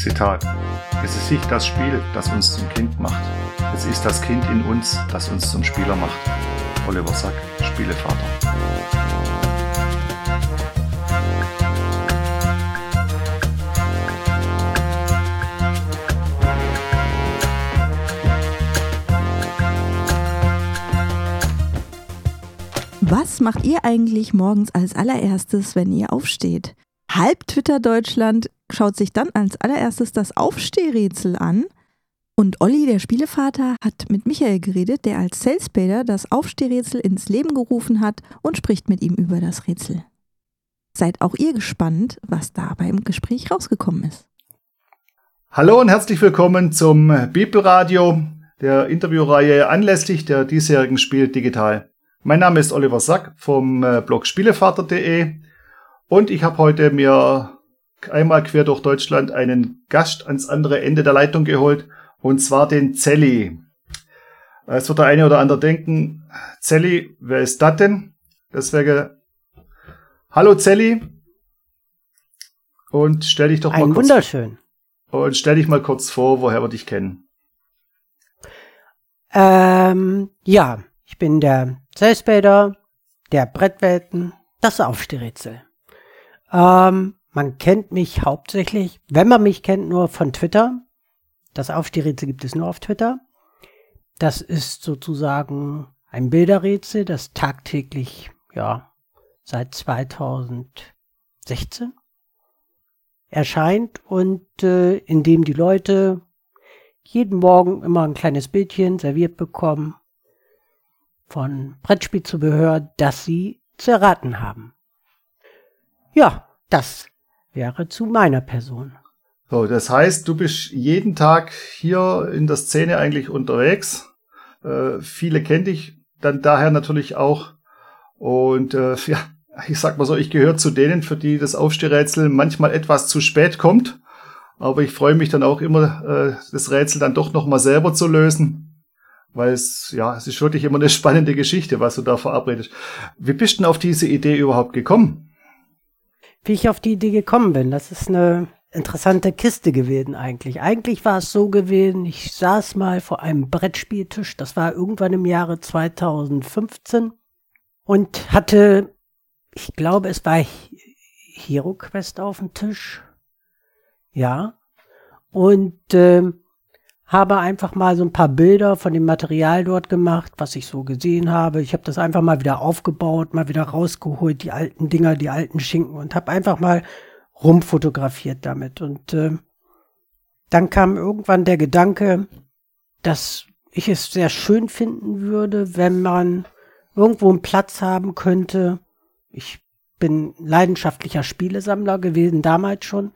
Zitat. Es ist nicht das Spiel, das uns zum Kind macht. Es ist das Kind in uns, das uns zum Spieler macht. Oliver Sack, Spielevater. Was macht ihr eigentlich morgens als allererstes, wenn ihr aufsteht? Halb Twitter Deutschland schaut sich dann als allererstes das Aufstehrätsel an. Und Olli, der Spielevater, hat mit Michael geredet, der als Salespader das Aufstehrätsel ins Leben gerufen hat und spricht mit ihm über das Rätsel. Seid auch ihr gespannt, was da beim Gespräch rausgekommen ist. Hallo und herzlich willkommen zum Bibelradio, der Interviewreihe anlässlich der diesjährigen Spiel Digital. Mein Name ist Oliver Sack vom äh, Blog Spielevater.de und ich habe heute mir einmal quer durch Deutschland einen Gast ans andere Ende der Leitung geholt und zwar den Zelli. Es wird der eine oder andere denken, Zelli, wer ist das denn? Deswegen, hallo Zelli und stell dich doch Ein mal kurz wunderschön. und stell dich mal kurz vor, woher wir dich kennen. Ähm, ja, ich bin der Salespader, der Brettwelten, das Aufstehrätsel. Ähm, man kennt mich hauptsächlich, wenn man mich kennt, nur von Twitter. Das Aufstehrätsel gibt es nur auf Twitter. Das ist sozusagen ein Bilderrätsel, das tagtäglich, ja, seit 2016 erscheint und äh, in dem die Leute jeden Morgen immer ein kleines Bildchen serviert bekommen von Brettspielzubehör, das sie zu erraten haben. Ja, das wäre zu meiner Person. So, das heißt, du bist jeden Tag hier in der Szene eigentlich unterwegs. Äh, viele kennen dich dann daher natürlich auch. Und äh, ja, ich sag mal so, ich gehöre zu denen, für die das Aufstehrätsel manchmal etwas zu spät kommt. Aber ich freue mich dann auch immer, äh, das Rätsel dann doch noch mal selber zu lösen weil es, ja, es ist wirklich immer eine spannende Geschichte, was du da verabredest. Wie bist du denn auf diese Idee überhaupt gekommen? Wie ich auf die Idee gekommen bin, das ist eine interessante Kiste gewesen eigentlich. Eigentlich war es so gewesen, ich saß mal vor einem Brettspieltisch, das war irgendwann im Jahre 2015 und hatte, ich glaube, es war Hero Quest auf dem Tisch. Ja. Und ähm, habe einfach mal so ein paar Bilder von dem Material dort gemacht, was ich so gesehen habe. Ich habe das einfach mal wieder aufgebaut, mal wieder rausgeholt, die alten Dinger, die alten Schinken und habe einfach mal rumfotografiert damit. Und äh, dann kam irgendwann der Gedanke, dass ich es sehr schön finden würde, wenn man irgendwo einen Platz haben könnte. Ich bin leidenschaftlicher Spielesammler gewesen, damals schon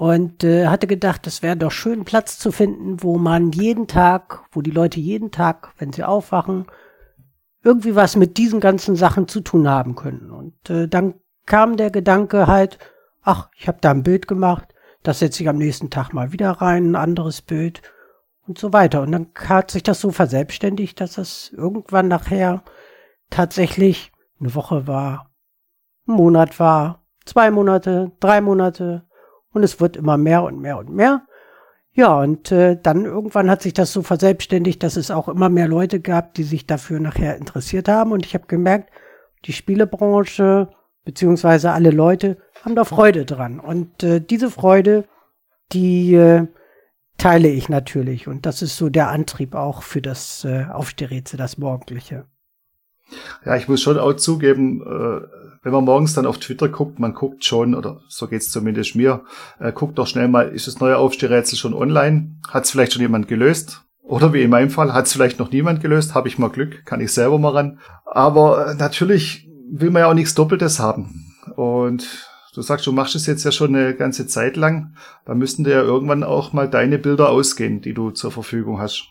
und äh, hatte gedacht, es wäre doch schön, Platz zu finden, wo man jeden Tag, wo die Leute jeden Tag, wenn sie aufwachen, irgendwie was mit diesen ganzen Sachen zu tun haben können. Und äh, dann kam der Gedanke halt, ach, ich habe da ein Bild gemacht, das setze ich am nächsten Tag mal wieder rein, ein anderes Bild und so weiter. Und dann hat sich das so verselbstständigt, dass es irgendwann nachher tatsächlich eine Woche war, ein Monat war, zwei Monate, drei Monate, und es wird immer mehr und mehr und mehr. Ja, und äh, dann irgendwann hat sich das so verselbstständigt, dass es auch immer mehr Leute gab, die sich dafür nachher interessiert haben. Und ich habe gemerkt, die Spielebranche beziehungsweise alle Leute haben da Freude dran. Und äh, diese Freude, die äh, teile ich natürlich. Und das ist so der Antrieb auch für das äh, Aufstehrätsel, das Morgendliche. Ja, ich muss schon auch zugeben, äh, wenn man morgens dann auf Twitter guckt, man guckt schon, oder so geht's zumindest mir, äh, guckt doch schnell mal, ist das neue Aufstehrätsel schon online? Hat es vielleicht schon jemand gelöst? Oder wie in meinem Fall, hat es vielleicht noch niemand gelöst? Habe ich mal Glück, kann ich selber mal ran. Aber äh, natürlich will man ja auch nichts Doppeltes haben. Und du sagst, du machst es jetzt ja schon eine ganze Zeit lang. Da müssten dir ja irgendwann auch mal deine Bilder ausgehen, die du zur Verfügung hast.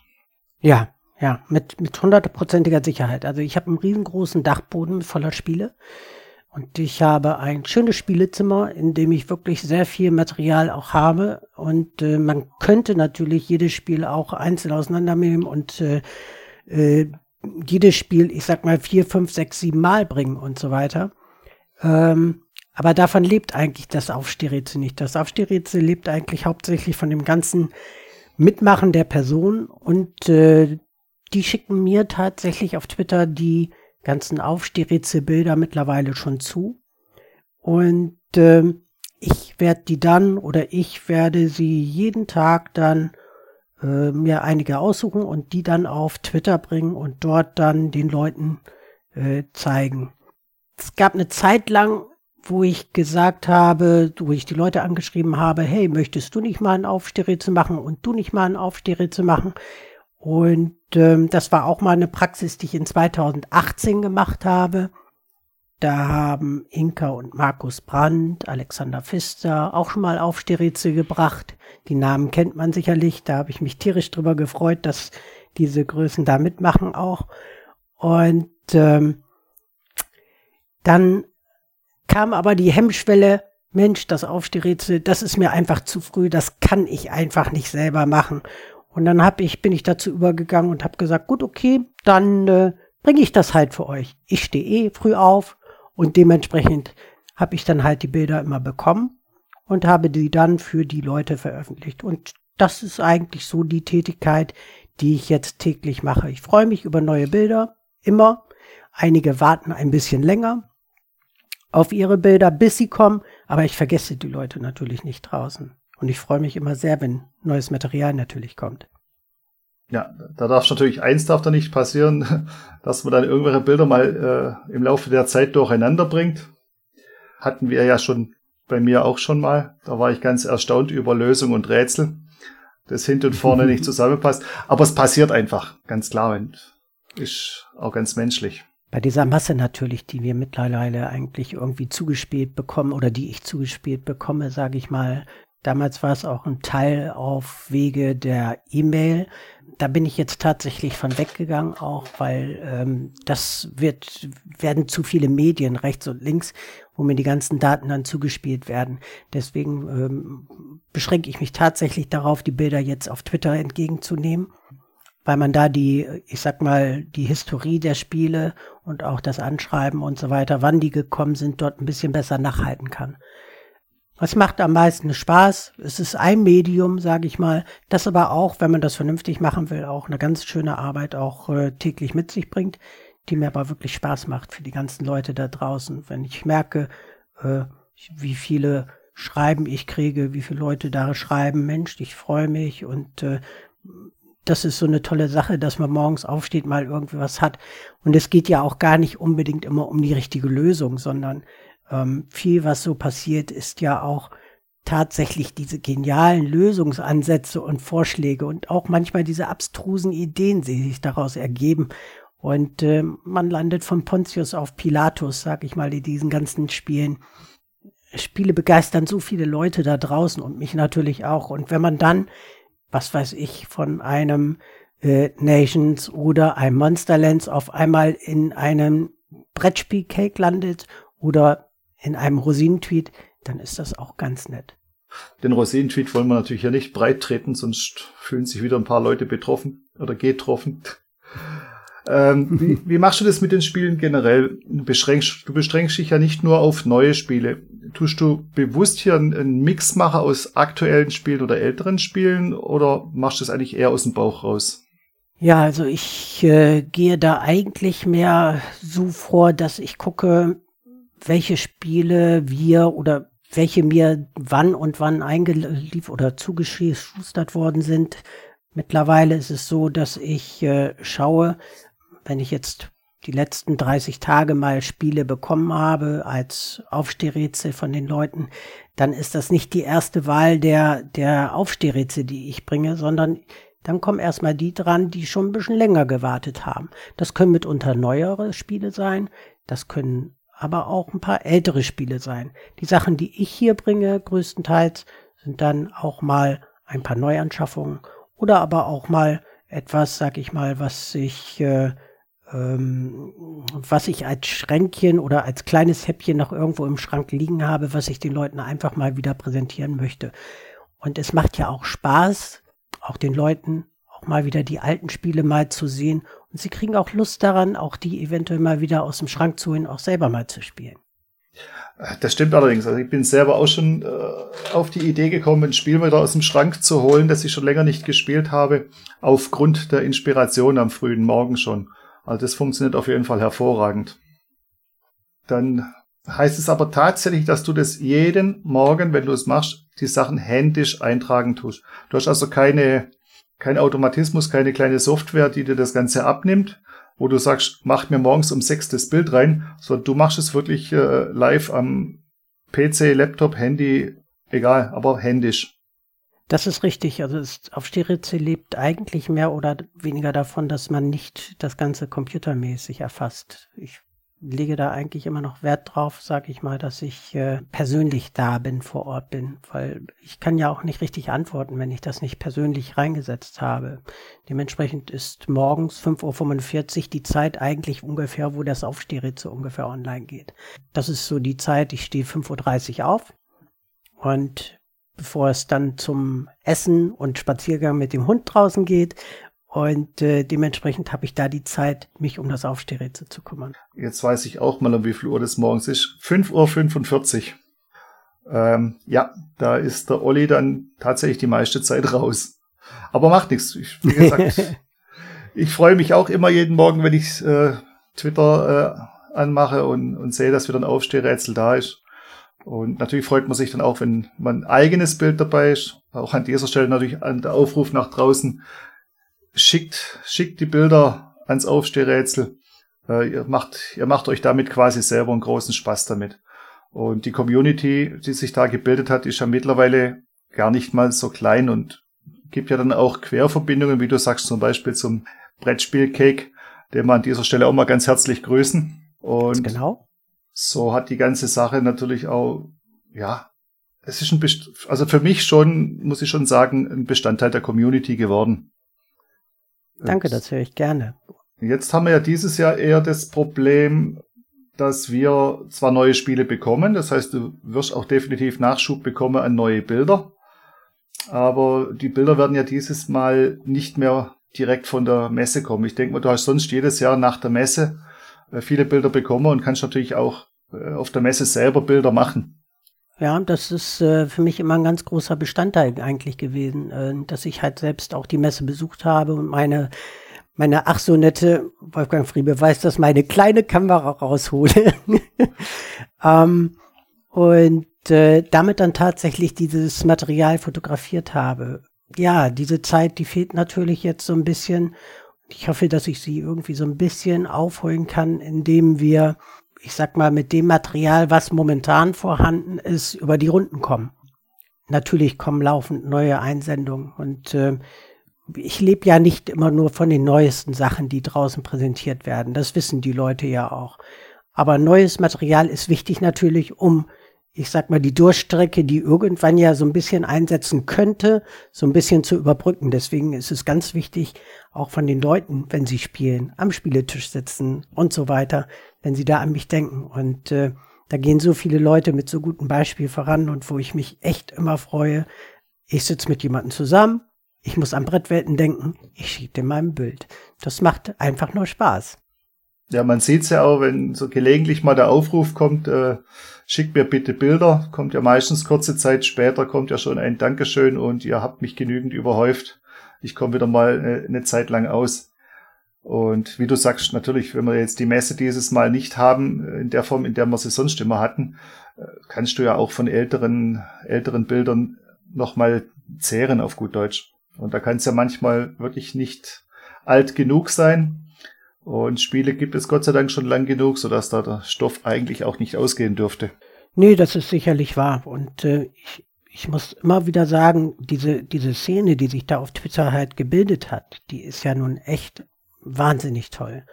Ja, ja, mit, mit hundertprozentiger Sicherheit. Also ich habe einen riesengroßen Dachboden voller Spiele. Und ich habe ein schönes Spielezimmer, in dem ich wirklich sehr viel Material auch habe. Und äh, man könnte natürlich jedes Spiel auch einzeln auseinandernehmen und äh, äh, jedes Spiel, ich sag mal, vier, fünf, sechs, sieben Mal bringen und so weiter. Ähm, Aber davon lebt eigentlich das Aufstehrätsel nicht. Das Aufstehrätsel lebt eigentlich hauptsächlich von dem ganzen Mitmachen der Person und äh, die schicken mir tatsächlich auf Twitter die ganzen Aufstehrätselbilder mittlerweile schon zu. Und äh, ich werde die dann oder ich werde sie jeden Tag dann äh, mir einige aussuchen und die dann auf Twitter bringen und dort dann den Leuten äh, zeigen. Es gab eine Zeit lang, wo ich gesagt habe, wo ich die Leute angeschrieben habe, hey, möchtest du nicht mal ein Aufstehrätsel machen und du nicht mal ein Aufstehrätsel machen? Und ähm, das war auch mal eine Praxis, die ich in 2018 gemacht habe. Da haben Inka und Markus Brandt, Alexander Pfister auch schon mal Aufstehrätsel gebracht. Die Namen kennt man sicherlich. Da habe ich mich tierisch drüber gefreut, dass diese Größen da mitmachen auch. Und ähm, dann kam aber die Hemmschwelle, Mensch, das Aufstehrätsel, das ist mir einfach zu früh, das kann ich einfach nicht selber machen. Und dann hab ich, bin ich dazu übergegangen und habe gesagt, gut, okay, dann äh, bringe ich das halt für euch. Ich stehe eh früh auf und dementsprechend habe ich dann halt die Bilder immer bekommen und habe die dann für die Leute veröffentlicht. Und das ist eigentlich so die Tätigkeit, die ich jetzt täglich mache. Ich freue mich über neue Bilder, immer. Einige warten ein bisschen länger auf ihre Bilder, bis sie kommen, aber ich vergesse die Leute natürlich nicht draußen. Und ich freue mich immer sehr, wenn neues Material natürlich kommt. Ja, da darf natürlich eins darf da nicht passieren, dass man dann irgendwelche Bilder mal äh, im Laufe der Zeit durcheinander bringt. Hatten wir ja schon bei mir auch schon mal. Da war ich ganz erstaunt über Lösung und Rätsel, das hinten und vorne nicht zusammenpasst. Aber es passiert einfach, ganz klar und ist auch ganz menschlich. Bei dieser Masse natürlich, die wir mittlerweile eigentlich irgendwie zugespielt bekommen oder die ich zugespielt bekomme, sage ich mal, Damals war es auch ein Teil auf Wege der E-Mail. Da bin ich jetzt tatsächlich von weggegangen, auch weil ähm, das wird, werden zu viele Medien rechts und links, wo mir die ganzen Daten dann zugespielt werden. Deswegen ähm, beschränke ich mich tatsächlich darauf, die Bilder jetzt auf Twitter entgegenzunehmen, weil man da die, ich sag mal, die Historie der Spiele und auch das Anschreiben und so weiter, wann die gekommen sind, dort ein bisschen besser nachhalten kann. Was macht am meisten Spaß? Es ist ein Medium, sage ich mal, das aber auch, wenn man das vernünftig machen will, auch eine ganz schöne Arbeit auch äh, täglich mit sich bringt, die mir aber wirklich Spaß macht für die ganzen Leute da draußen. Wenn ich merke, äh, wie viele Schreiben ich kriege, wie viele Leute da schreiben, Mensch, ich freue mich und äh, das ist so eine tolle Sache, dass man morgens aufsteht, mal irgendwie was hat. Und es geht ja auch gar nicht unbedingt immer um die richtige Lösung, sondern ähm, viel, was so passiert, ist ja auch tatsächlich diese genialen Lösungsansätze und Vorschläge und auch manchmal diese abstrusen Ideen, die sich daraus ergeben. Und äh, man landet von Pontius auf Pilatus, sag ich mal, in diesen ganzen Spielen. Spiele begeistern so viele Leute da draußen und mich natürlich auch. Und wenn man dann, was weiß ich, von einem äh, Nations oder einem Monsterlands auf einmal in einem Brettspiel-Cake landet oder in einem Rosinentweet, dann ist das auch ganz nett. Den Rosinentweet wollen wir natürlich hier nicht breit treten, sonst fühlen sich wieder ein paar Leute betroffen oder getroffen. ähm, wie, wie machst du das mit den Spielen generell? Du beschränkst, du beschränkst dich ja nicht nur auf neue Spiele. Tust du bewusst hier einen Mix machen aus aktuellen Spielen oder älteren Spielen oder machst du das eigentlich eher aus dem Bauch raus? Ja, also ich äh, gehe da eigentlich mehr so vor, dass ich gucke, welche Spiele wir oder welche mir wann und wann eingeliefert oder zugeschustert worden sind. Mittlerweile ist es so, dass ich äh, schaue, wenn ich jetzt die letzten 30 Tage mal Spiele bekommen habe als Aufstehrätsel von den Leuten, dann ist das nicht die erste Wahl der, der Aufstehrätsel, die ich bringe, sondern dann kommen erstmal die dran, die schon ein bisschen länger gewartet haben. Das können mitunter neuere Spiele sein, das können aber auch ein paar ältere Spiele sein. Die Sachen, die ich hier bringe, größtenteils, sind dann auch mal ein paar Neuanschaffungen oder aber auch mal etwas, sag ich mal, was ich, äh, ähm, was ich als Schränkchen oder als kleines Häppchen noch irgendwo im Schrank liegen habe, was ich den Leuten einfach mal wieder präsentieren möchte. Und es macht ja auch Spaß, auch den Leuten auch mal wieder die alten Spiele mal zu sehen. Und sie kriegen auch Lust daran, auch die eventuell mal wieder aus dem Schrank zu holen, auch selber mal zu spielen. Das stimmt allerdings. Also ich bin selber auch schon äh, auf die Idee gekommen, ein Spiel wieder aus dem Schrank zu holen, das ich schon länger nicht gespielt habe, aufgrund der Inspiration am frühen Morgen schon. Also das funktioniert auf jeden Fall hervorragend. Dann heißt es aber tatsächlich, dass du das jeden Morgen, wenn du es machst, die Sachen händisch eintragen tust. Du hast also keine, kein Automatismus, keine kleine Software, die dir das Ganze abnimmt, wo du sagst, mach mir morgens um sechs das Bild rein, sondern du machst es wirklich äh, live am PC, Laptop, Handy, egal, aber händisch. Das ist richtig. Also das Aufstehrätsel lebt eigentlich mehr oder weniger davon, dass man nicht das Ganze computermäßig erfasst. Ich lege da eigentlich immer noch Wert drauf, sage ich mal, dass ich äh, persönlich da bin, vor Ort bin, weil ich kann ja auch nicht richtig antworten, wenn ich das nicht persönlich reingesetzt habe. Dementsprechend ist morgens 5.45 Uhr die Zeit eigentlich ungefähr, wo das Aufstehrätsel ungefähr online geht. Das ist so die Zeit, ich stehe 5.30 Uhr auf und bevor es dann zum Essen und Spaziergang mit dem Hund draußen geht, und äh, dementsprechend habe ich da die Zeit, mich um das Aufstehrätsel zu kümmern. Jetzt weiß ich auch mal, um wie viel Uhr das morgens ist. 5.45 Uhr. Ähm, ja, da ist der Olli dann tatsächlich die meiste Zeit raus. Aber macht nichts. Ich, wie gesagt, ich freue mich auch immer jeden Morgen, wenn ich äh, Twitter äh, anmache und, und sehe, dass wieder ein Aufstehrätsel da ist. Und natürlich freut man sich dann auch, wenn man ein eigenes Bild dabei ist. Auch an dieser Stelle natürlich an der Aufruf nach draußen schickt, schickt die Bilder ans Aufstehrätsel. Äh, ihr, macht, ihr macht euch damit quasi selber einen großen Spaß damit. Und die Community, die sich da gebildet hat, ist ja mittlerweile gar nicht mal so klein und gibt ja dann auch Querverbindungen, wie du sagst, zum Beispiel zum Brettspiel Cake, den wir an dieser Stelle auch mal ganz herzlich grüßen. Und genau. so hat die ganze Sache natürlich auch, ja, es ist ein, Best also für mich schon, muss ich schon sagen, ein Bestandteil der Community geworden. Danke, das höre ich gerne. Jetzt haben wir ja dieses Jahr eher das Problem, dass wir zwar neue Spiele bekommen, das heißt, du wirst auch definitiv Nachschub bekommen an neue Bilder, aber die Bilder werden ja dieses Mal nicht mehr direkt von der Messe kommen. Ich denke mal, du hast sonst jedes Jahr nach der Messe äh, viele Bilder bekommen und kannst natürlich auch äh, auf der Messe selber Bilder machen. Ja, das ist äh, für mich immer ein ganz großer Bestandteil eigentlich gewesen, äh, dass ich halt selbst auch die Messe besucht habe und meine meine ach so nette Wolfgang Friebe weiß, dass meine kleine Kamera raushole ähm, und äh, damit dann tatsächlich dieses Material fotografiert habe. Ja, diese Zeit, die fehlt natürlich jetzt so ein bisschen. Ich hoffe, dass ich sie irgendwie so ein bisschen aufholen kann, indem wir ich sag mal, mit dem Material, was momentan vorhanden ist, über die Runden kommen. Natürlich kommen laufend neue Einsendungen und äh, ich lebe ja nicht immer nur von den neuesten Sachen, die draußen präsentiert werden. Das wissen die Leute ja auch. Aber neues Material ist wichtig natürlich, um ich sag mal, die Durchstrecke, die irgendwann ja so ein bisschen einsetzen könnte, so ein bisschen zu überbrücken. Deswegen ist es ganz wichtig, auch von den Leuten, wenn sie spielen, am Spieletisch sitzen und so weiter, wenn sie da an mich denken. Und äh, da gehen so viele Leute mit so gutem Beispiel voran und wo ich mich echt immer freue. Ich sitze mit jemandem zusammen, ich muss an Brettwelten denken, ich schiebe dir mein Bild. Das macht einfach nur Spaß. Ja, man sieht's ja auch, wenn so gelegentlich mal der Aufruf kommt, äh, schickt mir bitte Bilder, kommt ja meistens kurze Zeit später, kommt ja schon ein Dankeschön und ihr habt mich genügend überhäuft. Ich komme wieder mal eine, Zeit lang aus. Und wie du sagst, natürlich, wenn wir jetzt die Messe dieses Mal nicht haben, in der Form, in der wir sie sonst immer hatten, äh, kannst du ja auch von älteren, älteren Bildern nochmal zehren auf gut Deutsch. Und da kann es ja manchmal wirklich nicht alt genug sein. Und Spiele gibt es Gott sei Dank schon lang genug, sodass da der Stoff eigentlich auch nicht ausgehen dürfte. Nee, das ist sicherlich wahr. Und äh, ich, ich muss immer wieder sagen, diese, diese Szene, die sich da auf Twitter halt gebildet hat, die ist ja nun echt wahnsinnig toll.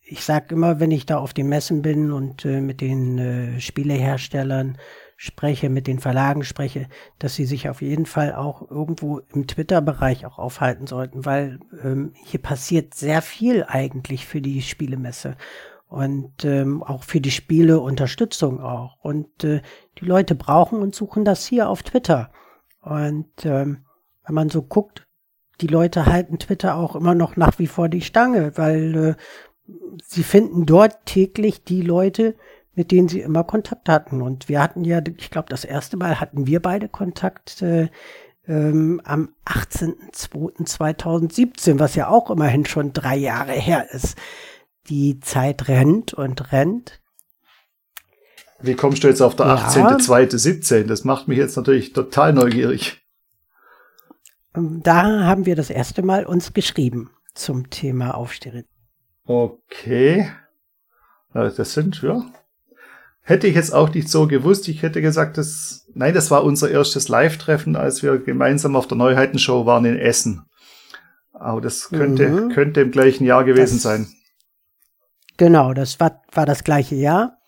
Ich sag immer, wenn ich da auf den Messen bin und äh, mit den äh, Spieleherstellern spreche, mit den Verlagen spreche, dass sie sich auf jeden Fall auch irgendwo im Twitter-Bereich auch aufhalten sollten, weil ähm, hier passiert sehr viel eigentlich für die Spielemesse und ähm, auch für die Spiele Unterstützung auch. Und äh, die Leute brauchen und suchen das hier auf Twitter. Und ähm, wenn man so guckt, die Leute halten Twitter auch immer noch nach wie vor die Stange, weil äh, sie finden dort täglich die Leute, mit denen sie immer Kontakt hatten. Und wir hatten ja, ich glaube, das erste Mal hatten wir beide Kontakt äh, ähm, am 18.02.2017, was ja auch immerhin schon drei Jahre her ist. Die Zeit rennt und rennt. Wie kommst du jetzt auf der ja. 18.02.17? Das macht mich jetzt natürlich total neugierig. Ähm, da haben wir das erste Mal uns geschrieben zum Thema Aufstehen. Okay. Das sind, ja. Hätte ich jetzt auch nicht so gewusst. Ich hätte gesagt, dass, nein, das war unser erstes Live-Treffen, als wir gemeinsam auf der Neuheitenshow waren in Essen. Aber das könnte, mhm. könnte im gleichen Jahr gewesen das, sein. Genau, das war, war das gleiche Jahr.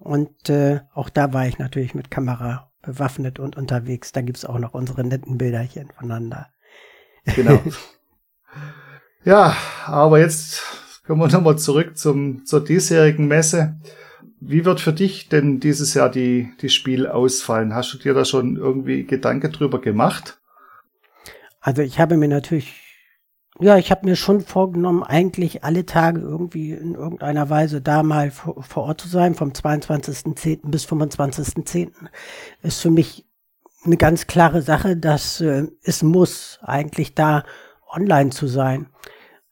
Und äh, auch da war ich natürlich mit Kamera bewaffnet und unterwegs. Da gibt's auch noch unsere netten Bilderchen voneinander. Genau. ja, aber jetzt kommen wir nochmal zurück zum, zur diesjährigen Messe. Wie wird für dich denn dieses Jahr die, die Spiel ausfallen? Hast du dir da schon irgendwie Gedanke drüber gemacht? Also ich habe mir natürlich, ja, ich habe mir schon vorgenommen, eigentlich alle Tage irgendwie in irgendeiner Weise da mal vor, vor Ort zu sein, vom 22.10. bis 25.10. Ist für mich eine ganz klare Sache, dass äh, es muss eigentlich da online zu sein.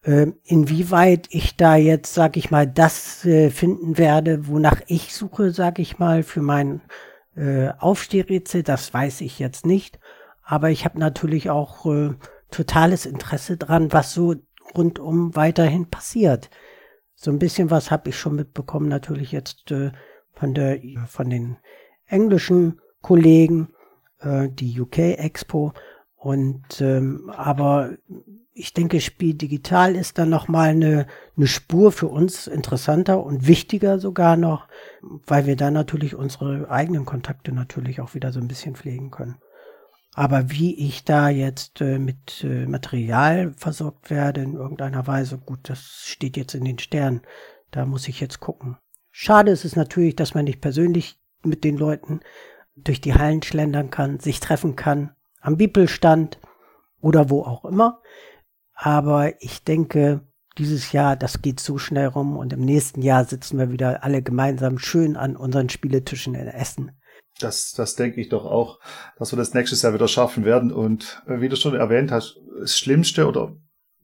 Ähm, inwieweit ich da jetzt, sag ich mal, das äh, finden werde, wonach ich suche, sag ich mal, für mein äh, Aufstehrätsel, das weiß ich jetzt nicht. Aber ich habe natürlich auch äh, totales Interesse dran, was so rundum weiterhin passiert. So ein bisschen was habe ich schon mitbekommen, natürlich jetzt von der von den englischen Kollegen, die UK Expo. Und ähm, aber ich denke, Spiel digital ist dann nochmal eine, eine Spur für uns interessanter und wichtiger sogar noch, weil wir dann natürlich unsere eigenen Kontakte natürlich auch wieder so ein bisschen pflegen können. Aber wie ich da jetzt äh, mit äh, Material versorgt werde in irgendeiner Weise, gut, das steht jetzt in den Sternen. Da muss ich jetzt gucken. Schade ist es natürlich, dass man nicht persönlich mit den Leuten durch die Hallen schlendern kann, sich treffen kann, am Bibelstand oder wo auch immer. Aber ich denke, dieses Jahr, das geht so schnell rum und im nächsten Jahr sitzen wir wieder alle gemeinsam schön an unseren Spieletischen in Essen. Das, das denke ich doch auch, dass wir das nächstes Jahr wieder schaffen werden. Und äh, wie du schon erwähnt hast, das Schlimmste oder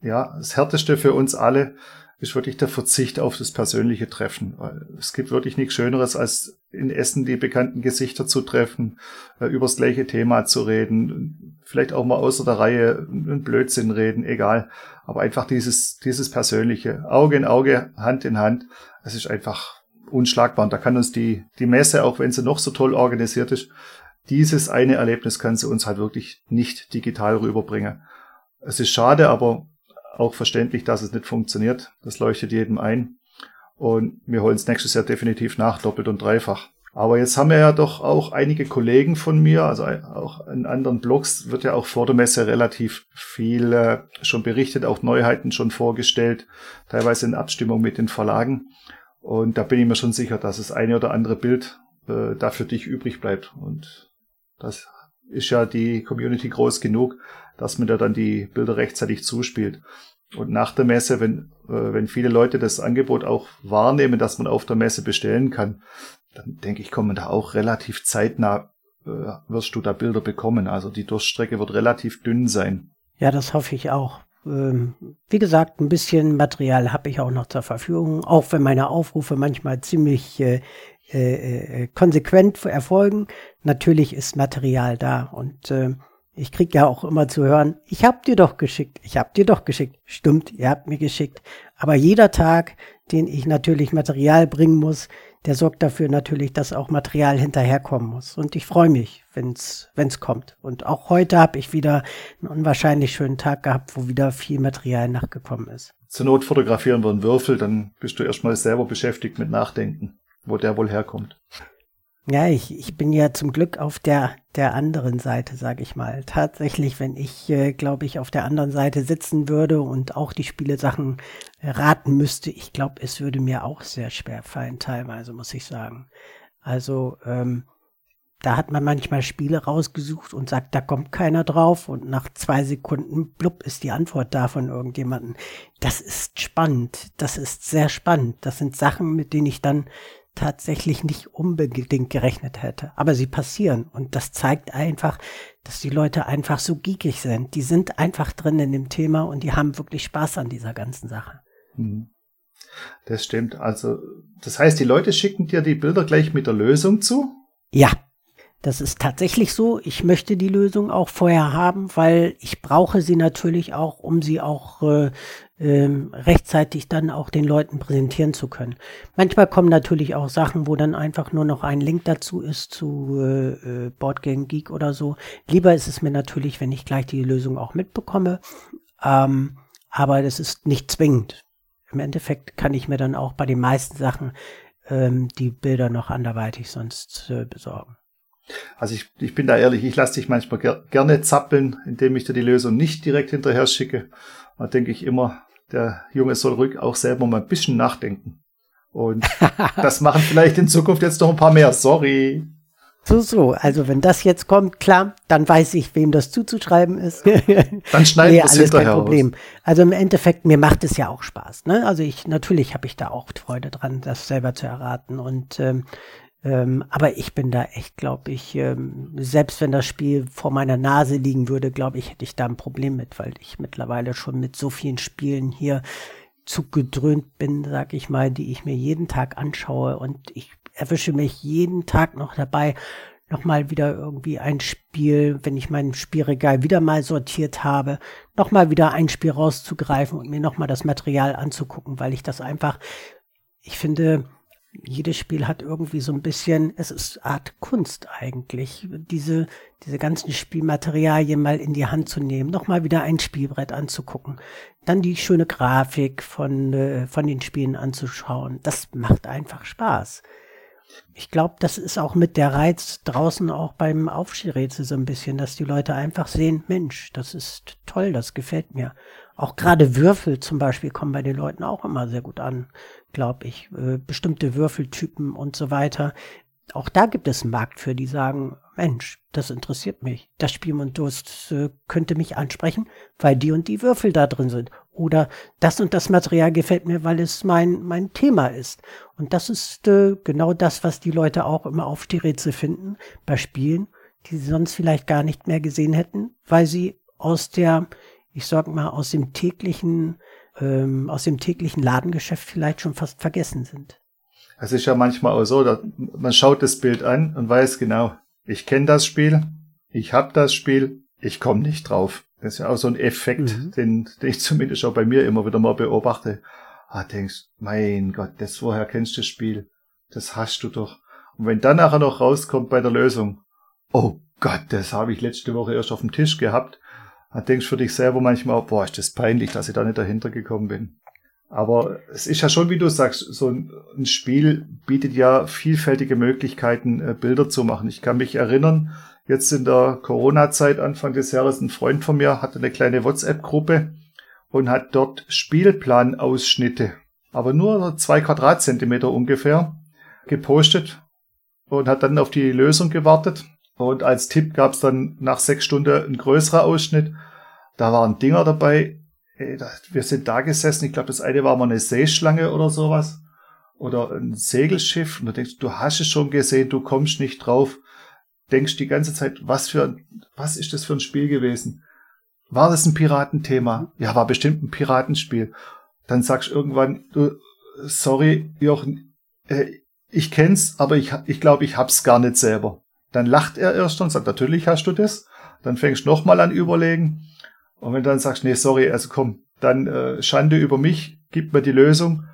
ja, das Härteste für uns alle ist wirklich der Verzicht auf das persönliche Treffen. Es gibt wirklich nichts Schöneres, als in Essen die bekannten Gesichter zu treffen, äh, übers gleiche Thema zu reden, vielleicht auch mal außer der Reihe einen Blödsinn reden, egal. Aber einfach dieses, dieses persönliche, Auge in Auge, Hand in Hand, es ist einfach unschlagbar. Und da kann uns die, die Messe, auch wenn sie noch so toll organisiert ist, dieses eine Erlebnis kann sie uns halt wirklich nicht digital rüberbringen. Es ist schade, aber auch verständlich, dass es nicht funktioniert. Das leuchtet jedem ein. Und wir holen es nächstes Jahr definitiv nach, doppelt und dreifach. Aber jetzt haben wir ja doch auch einige Kollegen von mir, also auch in anderen Blogs wird ja auch vor der Messe relativ viel äh, schon berichtet, auch Neuheiten schon vorgestellt, teilweise in Abstimmung mit den Verlagen. Und da bin ich mir schon sicher, dass das eine oder andere Bild äh, da für dich übrig bleibt. Und das ist ja die Community groß genug, dass man da dann die Bilder rechtzeitig zuspielt. Und nach der Messe, wenn, äh, wenn viele Leute das Angebot auch wahrnehmen, dass man auf der Messe bestellen kann, dann denke ich, kommen da auch relativ zeitnah, äh, wirst du da Bilder bekommen. Also die Durchstrecke wird relativ dünn sein. Ja, das hoffe ich auch. Ähm, wie gesagt, ein bisschen Material habe ich auch noch zur Verfügung, auch wenn meine Aufrufe manchmal ziemlich äh, äh, äh konsequent erfolgen. Natürlich ist Material da und äh, ich krieg ja auch immer zu hören, ich hab dir doch geschickt, ich hab dir doch geschickt. Stimmt, ihr habt mir geschickt. Aber jeder Tag, den ich natürlich Material bringen muss, der sorgt dafür natürlich, dass auch Material hinterherkommen muss. Und ich freue mich, wenn's wenn's kommt. Und auch heute habe ich wieder einen unwahrscheinlich schönen Tag gehabt, wo wieder viel Material nachgekommen ist. Zur Not fotografieren wir einen Würfel, dann bist du erstmal selber beschäftigt mit Nachdenken, wo der wohl herkommt. Ja, ich, ich bin ja zum Glück auf der, der anderen Seite, sage ich mal. Tatsächlich, wenn ich, äh, glaube ich, auf der anderen Seite sitzen würde und auch die Spielesachen raten müsste, ich glaube, es würde mir auch sehr schwer fallen, teilweise, muss ich sagen. Also, ähm, da hat man manchmal Spiele rausgesucht und sagt, da kommt keiner drauf und nach zwei Sekunden, blub, ist die Antwort da von irgendjemandem. Das ist spannend. Das ist sehr spannend. Das sind Sachen, mit denen ich dann tatsächlich nicht unbedingt gerechnet hätte. Aber sie passieren. Und das zeigt einfach, dass die Leute einfach so geekig sind. Die sind einfach drin in dem Thema und die haben wirklich Spaß an dieser ganzen Sache. Mhm. Das stimmt. Also, das heißt, die Leute schicken dir die Bilder gleich mit der Lösung zu? Ja, das ist tatsächlich so. Ich möchte die Lösung auch vorher haben, weil ich brauche sie natürlich auch, um sie auch äh, äh, rechtzeitig dann auch den Leuten präsentieren zu können. Manchmal kommen natürlich auch Sachen, wo dann einfach nur noch ein Link dazu ist zu äh, äh Boardgame Geek oder so. Lieber ist es mir natürlich, wenn ich gleich die Lösung auch mitbekomme. Ähm, aber das ist nicht zwingend. Im Endeffekt kann ich mir dann auch bei den meisten Sachen ähm, die Bilder noch anderweitig sonst äh, besorgen. Also ich, ich bin da ehrlich, ich lasse dich manchmal ger gerne zappeln, indem ich dir die Lösung nicht direkt hinterher schicke. Da denke ich immer, der Junge soll ruhig auch selber mal ein bisschen nachdenken. Und das machen vielleicht in Zukunft jetzt noch ein paar mehr. Sorry. So, so. Also wenn das jetzt kommt, klar, dann weiß ich, wem das zuzuschreiben ist. dann schneiden nee, wir es hinterher kein Problem. Aus. Also im Endeffekt, mir macht es ja auch Spaß. Ne? Also ich, natürlich habe ich da auch Freude dran, das selber zu erraten. Und ähm, ähm, aber ich bin da echt, glaube ich, ähm, selbst wenn das Spiel vor meiner Nase liegen würde, glaube ich, hätte ich da ein Problem mit, weil ich mittlerweile schon mit so vielen Spielen hier zugedröhnt bin, sag ich mal, die ich mir jeden Tag anschaue. Und ich erwische mich jeden Tag noch dabei, nochmal wieder irgendwie ein Spiel, wenn ich mein Spielregal wieder mal sortiert habe, nochmal wieder ein Spiel rauszugreifen und mir nochmal das Material anzugucken, weil ich das einfach, ich finde, jedes Spiel hat irgendwie so ein bisschen, es ist Art Kunst eigentlich, diese, diese ganzen Spielmaterialien mal in die Hand zu nehmen, nochmal wieder ein Spielbrett anzugucken, dann die schöne Grafik von, äh, von den Spielen anzuschauen. Das macht einfach Spaß. Ich glaube, das ist auch mit der Reiz draußen auch beim Aufstehrätsel so ein bisschen, dass die Leute einfach sehen, Mensch, das ist toll, das gefällt mir. Auch gerade Würfel zum Beispiel kommen bei den Leuten auch immer sehr gut an glaube ich, äh, bestimmte Würfeltypen und so weiter. Auch da gibt es einen Markt für, die sagen, Mensch, das interessiert mich. Das Spiel und Durst äh, könnte mich ansprechen, weil die und die Würfel da drin sind. Oder das und das Material gefällt mir, weil es mein, mein Thema ist. Und das ist äh, genau das, was die Leute auch immer auf die Rätsel finden bei Spielen, die sie sonst vielleicht gar nicht mehr gesehen hätten, weil sie aus der, ich sag mal, aus dem täglichen ähm, aus dem täglichen Ladengeschäft vielleicht schon fast vergessen sind. Es ist ja manchmal auch so, dass man schaut das Bild an und weiß genau, ich kenne das Spiel, ich habe das Spiel, ich komme nicht drauf. Das ist ja auch so ein Effekt, mhm. den, den ich zumindest auch bei mir immer wieder mal beobachte. Ah, denkst, mein Gott, das woher kennst du das Spiel? Das hast du doch. Und wenn dann nachher noch rauskommt bei der Lösung, oh Gott, das habe ich letzte Woche erst auf dem Tisch gehabt, dann denkst du für dich selber manchmal, boah, ist das peinlich, dass ich da nicht dahinter gekommen bin. Aber es ist ja schon, wie du sagst, so ein, ein Spiel bietet ja vielfältige Möglichkeiten, äh, Bilder zu machen. Ich kann mich erinnern, jetzt in der Corona-Zeit, Anfang des Jahres, ein Freund von mir hatte eine kleine WhatsApp-Gruppe und hat dort Spielplanausschnitte, aber nur zwei Quadratzentimeter ungefähr, gepostet und hat dann auf die Lösung gewartet. Und als Tipp gab es dann nach sechs Stunden ein größerer Ausschnitt. Da waren Dinger dabei. Wir sind da gesessen. Ich glaube, das eine war mal eine Seeschlange oder sowas. Oder ein Segelschiff. Und du denkst, du hast es schon gesehen, du kommst nicht drauf. Denkst die ganze Zeit, was für, was ist das für ein Spiel gewesen? War das ein Piratenthema? Ja, war bestimmt ein Piratenspiel. Dann sagst du irgendwann, du, sorry, Jochen, äh, ich kenn's, aber ich, ich glaube, ich hab's gar nicht selber. Dann lacht er erst und sagt, natürlich hast du das. Dann fängst du nochmal an überlegen. Und wenn du dann sagst, nee, sorry, also komm, dann äh, Schande über mich, gib mir die Lösung.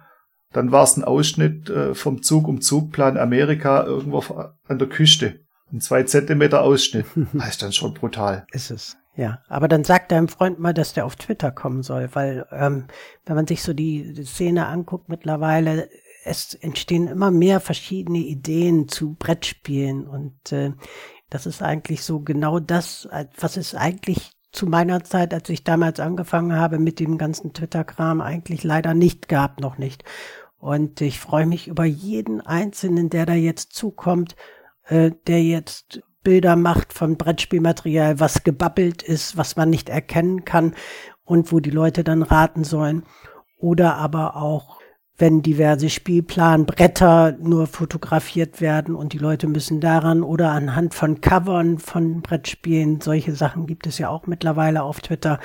Dann war es ein Ausschnitt äh, vom Zug um Zugplan Amerika irgendwo an der Küste. Ein zwei Zentimeter Ausschnitt. Das ist dann schon brutal. Ist es. Ja, aber dann sagt deinem Freund mal, dass der auf Twitter kommen soll, weil ähm, wenn man sich so die, die Szene anguckt mittlerweile, es entstehen immer mehr verschiedene Ideen zu Brettspielen und äh, das ist eigentlich so genau das, was es eigentlich zu meiner Zeit, als ich damals angefangen habe mit dem ganzen Twitter-Kram, eigentlich leider nicht gab, noch nicht. Und ich freue mich über jeden Einzelnen, der da jetzt zukommt, äh, der jetzt Bilder macht von Brettspielmaterial, was gebabbelt ist, was man nicht erkennen kann und wo die Leute dann raten sollen. Oder aber auch wenn diverse Spielplanbretter nur fotografiert werden und die Leute müssen daran oder anhand von Covern von Brettspielen, solche Sachen gibt es ja auch mittlerweile auf Twitter.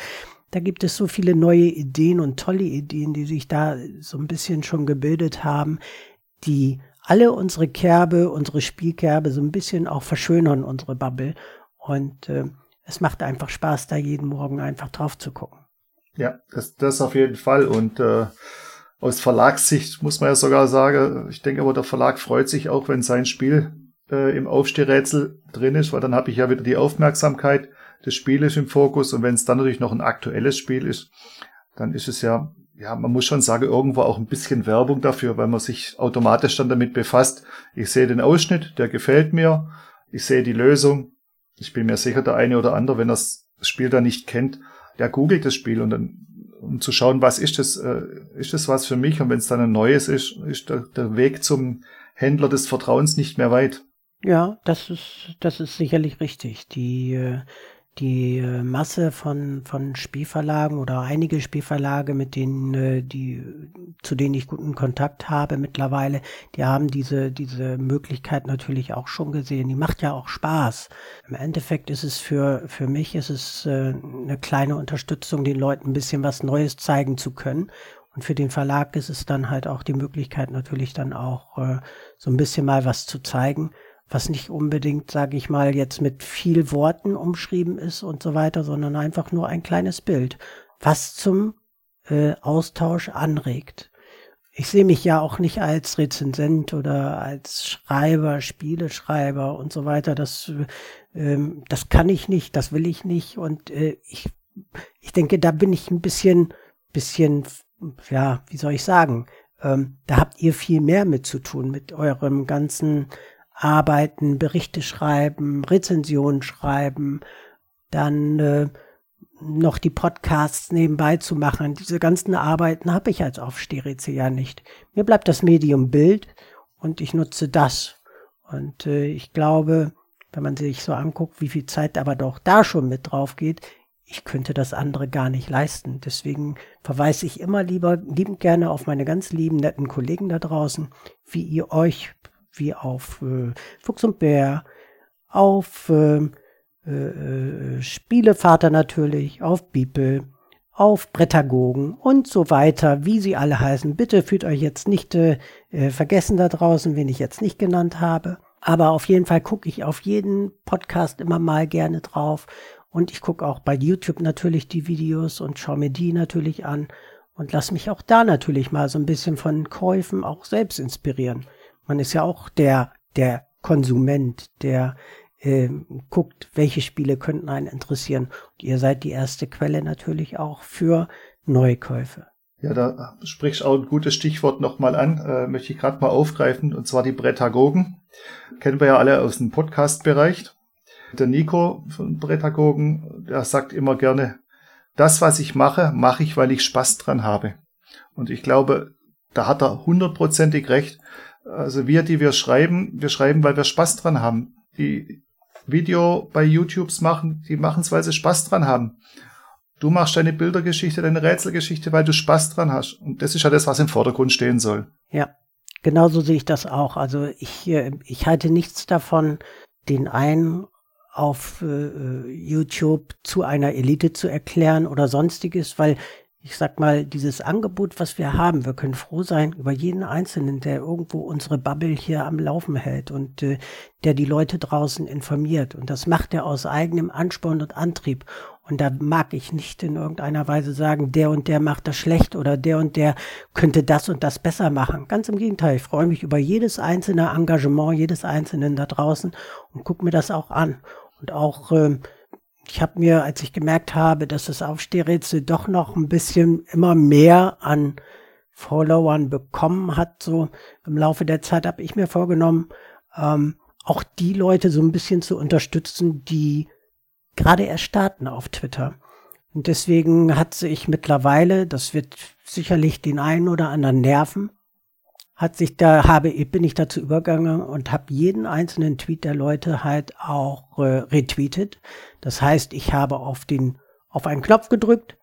Da gibt es so viele neue Ideen und tolle Ideen, die sich da so ein bisschen schon gebildet haben, die alle unsere Kerbe, unsere Spielkerbe so ein bisschen auch verschönern, unsere Bubble. Und äh, es macht einfach Spaß, da jeden Morgen einfach drauf zu gucken. Ja, das, das auf jeden Fall. Und äh, aus Verlagssicht muss man ja sogar sagen, ich denke aber, der Verlag freut sich auch, wenn sein Spiel äh, im Aufstehrätsel drin ist, weil dann habe ich ja wieder die Aufmerksamkeit des Spieles im Fokus und wenn es dann natürlich noch ein aktuelles Spiel ist, dann ist es ja, ja, man muss schon sagen, irgendwo auch ein bisschen Werbung dafür, weil man sich automatisch dann damit befasst. Ich sehe den Ausschnitt, der gefällt mir, ich sehe die Lösung. Ich bin mir sicher, der eine oder andere, wenn das Spiel da nicht kennt, der googelt das Spiel und dann um zu schauen, was ist das, äh, ist das was für mich? Und wenn es dann ein neues ist, ist der, der Weg zum Händler des Vertrauens nicht mehr weit. Ja, das ist, das ist sicherlich richtig. Die, äh, die äh, Masse von, von Spielverlagen oder einige Spielverlage, mit denen, äh, die, zu denen ich guten Kontakt habe mittlerweile, die haben diese, diese Möglichkeit natürlich auch schon gesehen. Die macht ja auch Spaß. Im Endeffekt ist es für, für mich ist es äh, eine kleine Unterstützung, den Leuten ein bisschen was Neues zeigen zu können. Und für den Verlag ist es dann halt auch die Möglichkeit natürlich dann auch so ein bisschen mal was zu zeigen was nicht unbedingt, sage ich mal, jetzt mit viel Worten umschrieben ist und so weiter, sondern einfach nur ein kleines Bild, was zum äh, Austausch anregt. Ich sehe mich ja auch nicht als Rezensent oder als Schreiber, Spieleschreiber und so weiter. Das, ähm, das kann ich nicht, das will ich nicht. Und äh, ich, ich denke, da bin ich ein bisschen, bisschen, ja, wie soll ich sagen, ähm, da habt ihr viel mehr mit zu tun, mit eurem ganzen arbeiten, Berichte schreiben, Rezensionen schreiben, dann äh, noch die Podcasts nebenbei zu machen. Diese ganzen Arbeiten habe ich als Aufstehrätsel ja nicht. Mir bleibt das Medium Bild und ich nutze das. Und äh, ich glaube, wenn man sich so anguckt, wie viel Zeit aber doch da schon mit drauf geht, ich könnte das andere gar nicht leisten. Deswegen verweise ich immer lieber liebend gerne auf meine ganz lieben, netten Kollegen da draußen, wie ihr euch wie auf äh, Fuchs und Bär, auf ähm, äh, äh, Spielevater natürlich, auf Bibel, auf Brettagogen und so weiter, wie sie alle heißen. Bitte fühlt euch jetzt nicht äh, äh, vergessen da draußen, wen ich jetzt nicht genannt habe. Aber auf jeden Fall gucke ich auf jeden Podcast immer mal gerne drauf. Und ich gucke auch bei YouTube natürlich die Videos und schaue mir die natürlich an und lass mich auch da natürlich mal so ein bisschen von Käufen auch selbst inspirieren. Man ist ja auch der, der Konsument, der äh, guckt, welche Spiele könnten einen interessieren. Und ihr seid die erste Quelle natürlich auch für Neukäufe. Ja, da sprichst auch ein gutes Stichwort nochmal an, äh, möchte ich gerade mal aufgreifen, und zwar die Brettagogen. Kennen wir ja alle aus dem Podcast-Bereich. Der Nico von Brettagogen, der sagt immer gerne, das, was ich mache, mache ich, weil ich Spaß dran habe. Und ich glaube, da hat er hundertprozentig recht. Also wir, die wir schreiben, wir schreiben, weil wir Spaß dran haben. Die Video bei YouTubes machen, die machen es, weil sie Spaß dran haben. Du machst deine Bildergeschichte, deine Rätselgeschichte, weil du Spaß dran hast. Und das ist ja das, was im Vordergrund stehen soll. Ja, genauso sehe ich das auch. Also ich, äh, ich halte nichts davon, den einen auf äh, YouTube zu einer Elite zu erklären oder sonstiges, weil ich sag mal, dieses Angebot, was wir haben, wir können froh sein über jeden Einzelnen, der irgendwo unsere Bubble hier am Laufen hält und äh, der die Leute draußen informiert. Und das macht er aus eigenem Ansporn und Antrieb. Und da mag ich nicht in irgendeiner Weise sagen, der und der macht das schlecht oder der und der könnte das und das besser machen. Ganz im Gegenteil, ich freue mich über jedes einzelne Engagement, jedes Einzelnen da draußen und gucke mir das auch an. Und auch äh, ich habe mir, als ich gemerkt habe, dass das Aufstehrätsel doch noch ein bisschen immer mehr an Followern bekommen hat, so im Laufe der Zeit, habe ich mir vorgenommen, ähm, auch die Leute so ein bisschen zu unterstützen, die gerade erst starten auf Twitter. Und deswegen hat sich mittlerweile, das wird sicherlich den einen oder anderen nerven, hat sich da habe bin ich dazu übergegangen und habe jeden einzelnen Tweet der Leute halt auch äh, retweetet. Das heißt, ich habe auf den auf einen Knopf gedrückt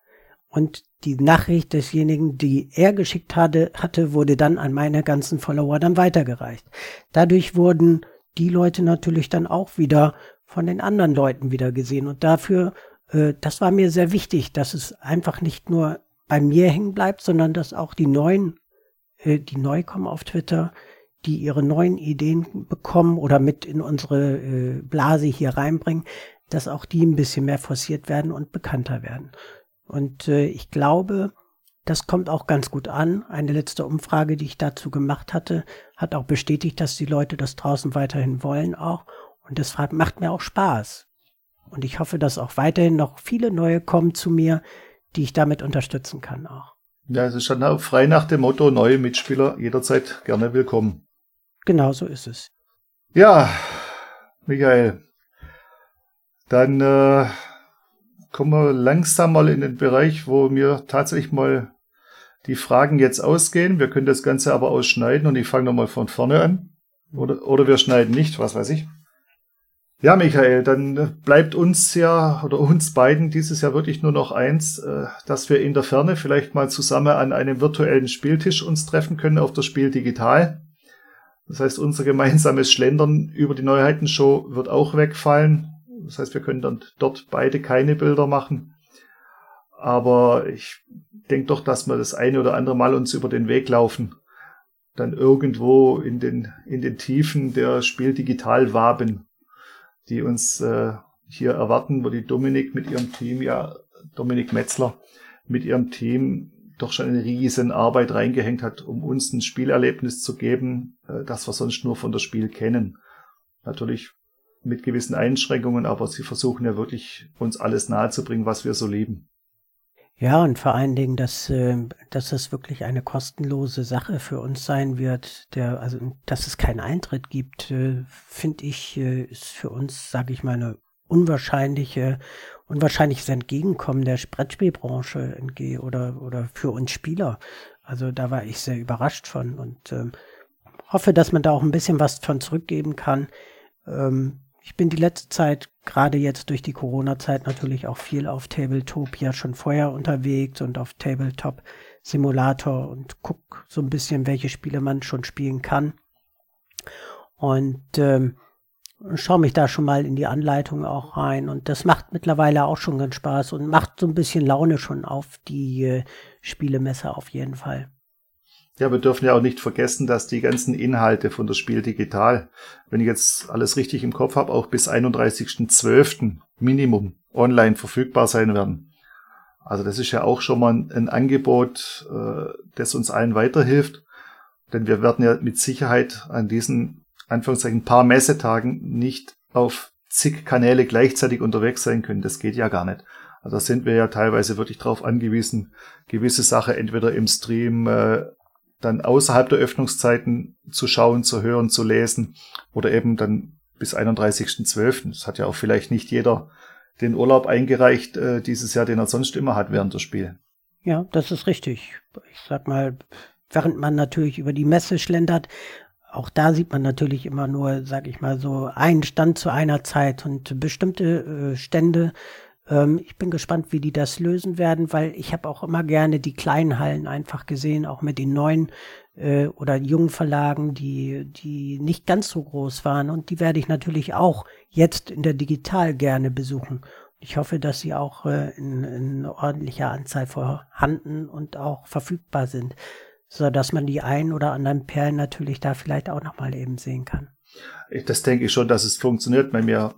und die Nachricht desjenigen, die er geschickt hatte, hatte, wurde dann an meine ganzen Follower dann weitergereicht. Dadurch wurden die Leute natürlich dann auch wieder von den anderen Leuten wieder gesehen. Und dafür, äh, das war mir sehr wichtig, dass es einfach nicht nur bei mir hängen bleibt, sondern dass auch die neuen, die neu kommen auf Twitter, die ihre neuen Ideen bekommen oder mit in unsere äh, Blase hier reinbringen, dass auch die ein bisschen mehr forciert werden und bekannter werden. Und äh, ich glaube, das kommt auch ganz gut an. Eine letzte Umfrage, die ich dazu gemacht hatte, hat auch bestätigt, dass die Leute das draußen weiterhin wollen auch. Und das macht mir auch Spaß. Und ich hoffe, dass auch weiterhin noch viele neue kommen zu mir, die ich damit unterstützen kann auch. Ja, es ist dann auch frei nach dem Motto, neue Mitspieler jederzeit gerne willkommen. Genau so ist es. Ja, Michael, dann äh, kommen wir langsam mal in den Bereich, wo mir tatsächlich mal die Fragen jetzt ausgehen. Wir können das Ganze aber ausschneiden und ich fange nochmal von vorne an. Oder, oder wir schneiden nicht, was weiß ich. Ja, Michael, dann bleibt uns ja oder uns beiden dieses Jahr wirklich nur noch eins, äh, dass wir in der Ferne vielleicht mal zusammen an einem virtuellen Spieltisch uns treffen können auf das Spiel digital. Das heißt, unser gemeinsames Schlendern über die Neuheitenshow wird auch wegfallen. Das heißt, wir können dann dort beide keine Bilder machen. Aber ich denke doch, dass wir das eine oder andere Mal uns über den Weg laufen. Dann irgendwo in den, in den Tiefen der Spiel digital Waben, die uns äh, hier erwarten, wo die Dominik mit ihrem Team, ja, Dominik Metzler mit ihrem Team doch schon eine riesen Arbeit reingehängt hat, um uns ein Spielerlebnis zu geben, äh, das wir sonst nur von der Spiel kennen. Natürlich mit gewissen Einschränkungen, aber sie versuchen ja wirklich uns alles nahezubringen, was wir so lieben. Ja, und vor allen Dingen, dass, äh, dass es wirklich eine kostenlose Sache für uns sein wird, der, also dass es keinen Eintritt gibt, äh, finde ich, ist für uns, sage ich mal, eine unwahrscheinliche unwahrscheinliches Entgegenkommen der Brettspielbranche entgehe oder, oder für uns Spieler. Also da war ich sehr überrascht von und ähm, hoffe, dass man da auch ein bisschen was von zurückgeben kann. Ähm, ich bin die letzte Zeit, gerade jetzt durch die Corona-Zeit, natürlich auch viel auf Tabletopia schon vorher unterwegs und auf Tabletop Simulator und guck so ein bisschen, welche Spiele man schon spielen kann. Und ähm, schaue mich da schon mal in die Anleitung auch rein und das macht mittlerweile auch schon ganz Spaß und macht so ein bisschen Laune schon auf die äh, Spielemesse auf jeden Fall. Ja, wir dürfen ja auch nicht vergessen, dass die ganzen Inhalte von das Spiel digital, wenn ich jetzt alles richtig im Kopf habe, auch bis 31.12. Minimum online verfügbar sein werden. Also das ist ja auch schon mal ein Angebot, äh, das uns allen weiterhilft. Denn wir werden ja mit Sicherheit an diesen Anführungszeichen paar Messetagen nicht auf zig Kanäle gleichzeitig unterwegs sein können. Das geht ja gar nicht. Also da sind wir ja teilweise wirklich darauf angewiesen, gewisse Sachen entweder im Stream äh, dann außerhalb der Öffnungszeiten zu schauen, zu hören, zu lesen oder eben dann bis 31.12. Das hat ja auch vielleicht nicht jeder den Urlaub eingereicht äh, dieses Jahr, den er sonst immer hat während des Spiels. Ja, das ist richtig. Ich sag mal, während man natürlich über die Messe schlendert, auch da sieht man natürlich immer nur, sag ich mal, so einen Stand zu einer Zeit und bestimmte äh, Stände. Ähm, ich bin gespannt, wie die das lösen werden, weil ich habe auch immer gerne die kleinen Hallen einfach gesehen, auch mit den neuen äh, oder jungen Verlagen, die, die nicht ganz so groß waren. Und die werde ich natürlich auch jetzt in der Digital gerne besuchen. Ich hoffe, dass sie auch äh, in, in ordentlicher Anzahl vorhanden und auch verfügbar sind so dass man die ein oder anderen Perlen natürlich da vielleicht auch nochmal eben sehen kann. Das denke ich schon, dass es funktioniert. Weil wir,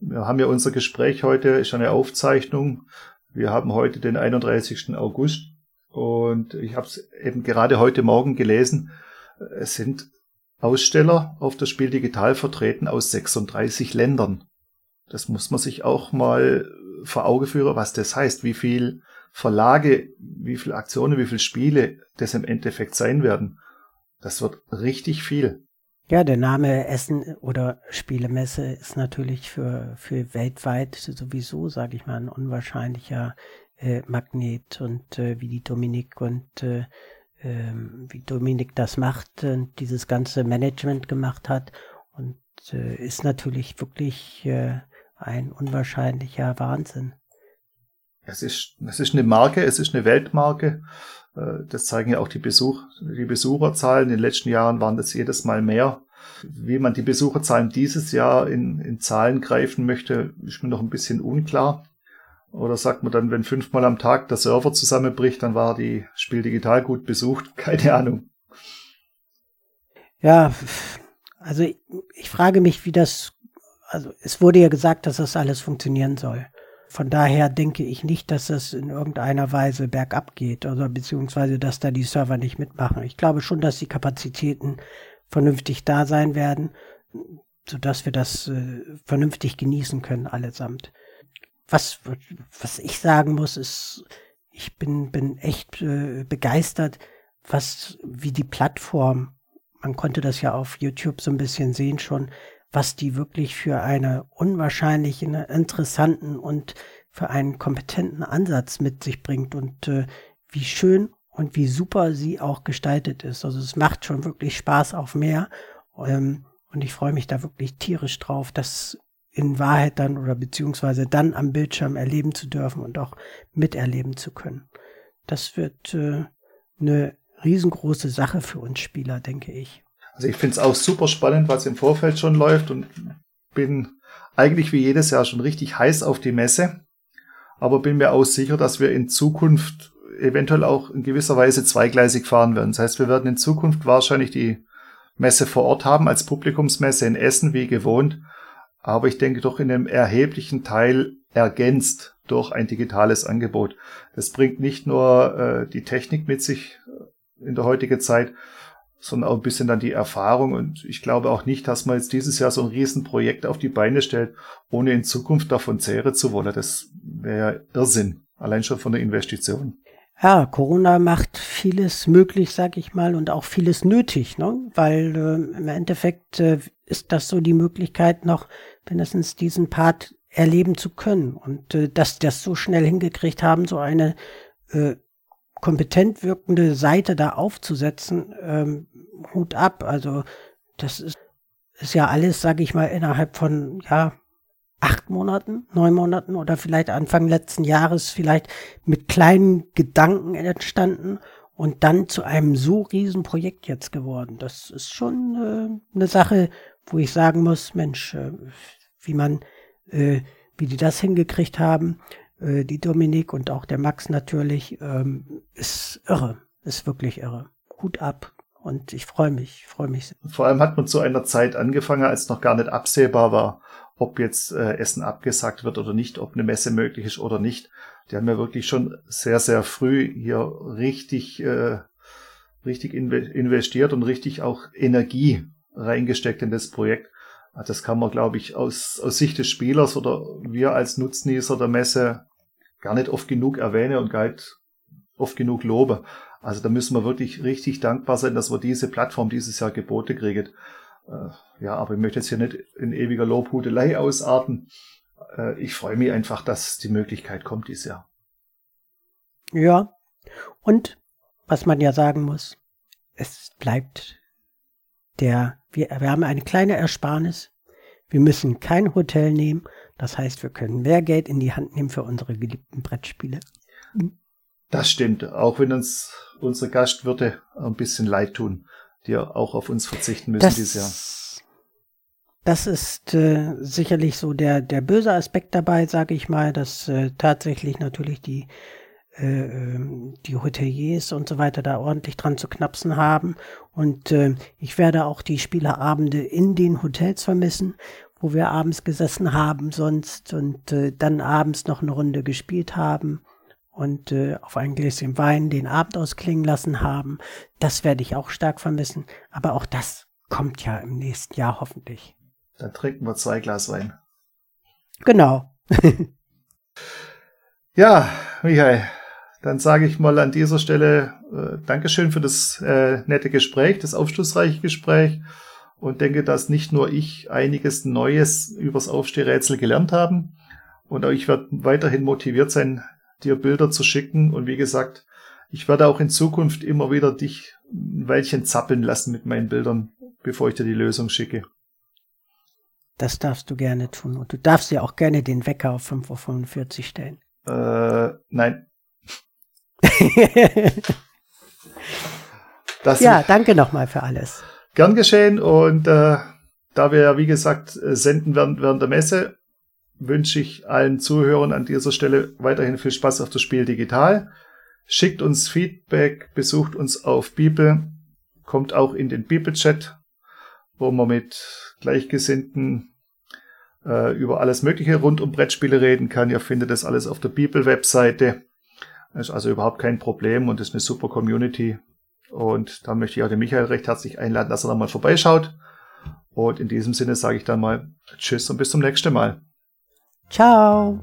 wir haben ja unser Gespräch heute, ist eine Aufzeichnung. Wir haben heute den 31. August und ich habe es eben gerade heute Morgen gelesen. Es sind Aussteller auf das Spiel digital vertreten aus 36 Ländern. Das muss man sich auch mal vor Auge führen, was das heißt, wie viel Verlage, wie viele Aktionen, wie viele Spiele das im Endeffekt sein werden. Das wird richtig viel. Ja, der Name Essen oder Spielemesse ist natürlich für, für weltweit sowieso, sage ich mal, ein unwahrscheinlicher äh, Magnet und äh, wie die Dominik und äh, ähm, wie Dominik das macht und dieses ganze Management gemacht hat und äh, ist natürlich wirklich äh, ein unwahrscheinlicher Wahnsinn. es ist, es ist eine Marke, es ist eine Weltmarke. Äh, das zeigen ja auch die, Besuch, die Besucherzahlen. In den letzten Jahren waren das jedes Mal mehr. Wie man die Besucherzahlen dieses Jahr in, in Zahlen greifen möchte, ist mir noch ein bisschen unklar. Oder sagt man dann, wenn fünfmal am Tag der Server zusammenbricht, dann war die Spiel digital gut besucht? Keine Ahnung. Ja, also ich, ich frage mich, wie das, also es wurde ja gesagt, dass das alles funktionieren soll. Von daher denke ich nicht, dass es in irgendeiner Weise bergab geht oder beziehungsweise, dass da die Server nicht mitmachen. Ich glaube schon, dass die Kapazitäten vernünftig da sein werden, sodass wir das äh, vernünftig genießen können allesamt. Was, was ich sagen muss, ist, ich bin, bin echt äh, begeistert, was, wie die Plattform, man konnte das ja auf YouTube so ein bisschen sehen schon, was die wirklich für eine unwahrscheinlichen, interessanten und für einen kompetenten Ansatz mit sich bringt und äh, wie schön und wie super sie auch gestaltet ist. Also es macht schon wirklich Spaß auf mehr ähm, und ich freue mich da wirklich tierisch drauf, das in Wahrheit dann oder beziehungsweise dann am Bildschirm erleben zu dürfen und auch miterleben zu können. Das wird äh, eine riesengroße Sache für uns Spieler, denke ich. Also ich finde es auch super spannend, was im Vorfeld schon läuft und bin eigentlich wie jedes Jahr schon richtig heiß auf die Messe, aber bin mir auch sicher, dass wir in Zukunft eventuell auch in gewisser Weise zweigleisig fahren werden. Das heißt, wir werden in Zukunft wahrscheinlich die Messe vor Ort haben als Publikumsmesse in Essen wie gewohnt, aber ich denke doch in einem erheblichen Teil ergänzt durch ein digitales Angebot. Das bringt nicht nur äh, die Technik mit sich in der heutigen Zeit, sondern auch ein bisschen dann die Erfahrung. Und ich glaube auch nicht, dass man jetzt dieses Jahr so ein Riesenprojekt auf die Beine stellt, ohne in Zukunft davon zehren zu wollen. Das wäre Irrsinn, allein schon von der Investition. Ja, Corona macht vieles möglich, sag ich mal, und auch vieles nötig, ne? weil äh, im Endeffekt äh, ist das so die Möglichkeit noch, mindestens diesen Part erleben zu können. Und äh, dass das so schnell hingekriegt haben, so eine äh, kompetent wirkende Seite da aufzusetzen, ähm, Hut ab. Also das ist, ist ja alles, sage ich mal, innerhalb von ja acht Monaten, neun Monaten oder vielleicht Anfang letzten Jahres vielleicht mit kleinen Gedanken entstanden und dann zu einem so riesen Projekt jetzt geworden. Das ist schon äh, eine Sache, wo ich sagen muss, Mensch, äh, wie man, äh, wie die das hingekriegt haben, äh, die Dominik und auch der Max natürlich, ähm, ist irre, ist wirklich irre. Hut ab. Und ich freue mich, freue mich. Vor allem hat man zu einer Zeit angefangen, als noch gar nicht absehbar war, ob jetzt äh, Essen abgesagt wird oder nicht, ob eine Messe möglich ist oder nicht. Die haben ja wirklich schon sehr, sehr früh hier richtig, äh, richtig investiert und richtig auch Energie reingesteckt in das Projekt. Das kann man, glaube ich, aus, aus Sicht des Spielers oder wir als Nutznießer der Messe gar nicht oft genug erwähne und gar nicht oft genug lobe. Also da müssen wir wirklich richtig dankbar sein, dass wir diese Plattform dieses Jahr Gebote kriegen. Äh, ja, aber ich möchte jetzt hier nicht in ewiger Lobhudelei ausarten. Äh, ich freue mich einfach, dass die Möglichkeit kommt dieses Jahr. Ja, und was man ja sagen muss, es bleibt der, wir, wir haben eine kleine Ersparnis. Wir müssen kein Hotel nehmen. Das heißt, wir können mehr Geld in die Hand nehmen für unsere geliebten Brettspiele. Das stimmt, auch wenn uns unsere Gastwirte ein bisschen leid tun, die auch auf uns verzichten müssen das, dieses Jahr. Das ist äh, sicherlich so der, der böse Aspekt dabei, sage ich mal, dass äh, tatsächlich natürlich die, äh, ähm, die Hoteliers und so weiter da ordentlich dran zu knapsen haben. Und äh, ich werde auch die Spielerabende in den Hotels vermissen wo wir abends gesessen haben sonst und äh, dann abends noch eine Runde gespielt haben und äh, auf ein Gläschen Wein den Abend ausklingen lassen haben. Das werde ich auch stark vermissen. Aber auch das kommt ja im nächsten Jahr hoffentlich. Dann trinken wir zwei Glas Wein. Genau. ja, Michael, dann sage ich mal an dieser Stelle äh, Dankeschön für das äh, nette Gespräch, das aufschlussreiche Gespräch und denke, dass nicht nur ich einiges Neues übers Aufstehrätsel gelernt haben und auch ich werde weiterhin motiviert sein, dir Bilder zu schicken und wie gesagt, ich werde auch in Zukunft immer wieder dich ein Weilchen zappeln lassen mit meinen Bildern, bevor ich dir die Lösung schicke. Das darfst du gerne tun und du darfst ja auch gerne den Wecker auf 5.45 Uhr stellen. Äh, nein. ja, danke nochmal für alles. Gern geschehen und äh, da wir ja, wie gesagt, senden werden während der Messe, wünsche ich allen Zuhörern an dieser Stelle weiterhin viel Spaß auf das Spiel digital. Schickt uns Feedback, besucht uns auf Bibel, kommt auch in den Bibelchat, wo man mit Gleichgesinnten äh, über alles Mögliche rund um Brettspiele reden kann. Ihr findet das alles auf der Bibel-Webseite. Ist also überhaupt kein Problem und ist eine super Community. Und da möchte ich auch den Michael recht herzlich einladen, dass er nochmal vorbeischaut. Und in diesem Sinne sage ich dann mal Tschüss und bis zum nächsten Mal. Ciao.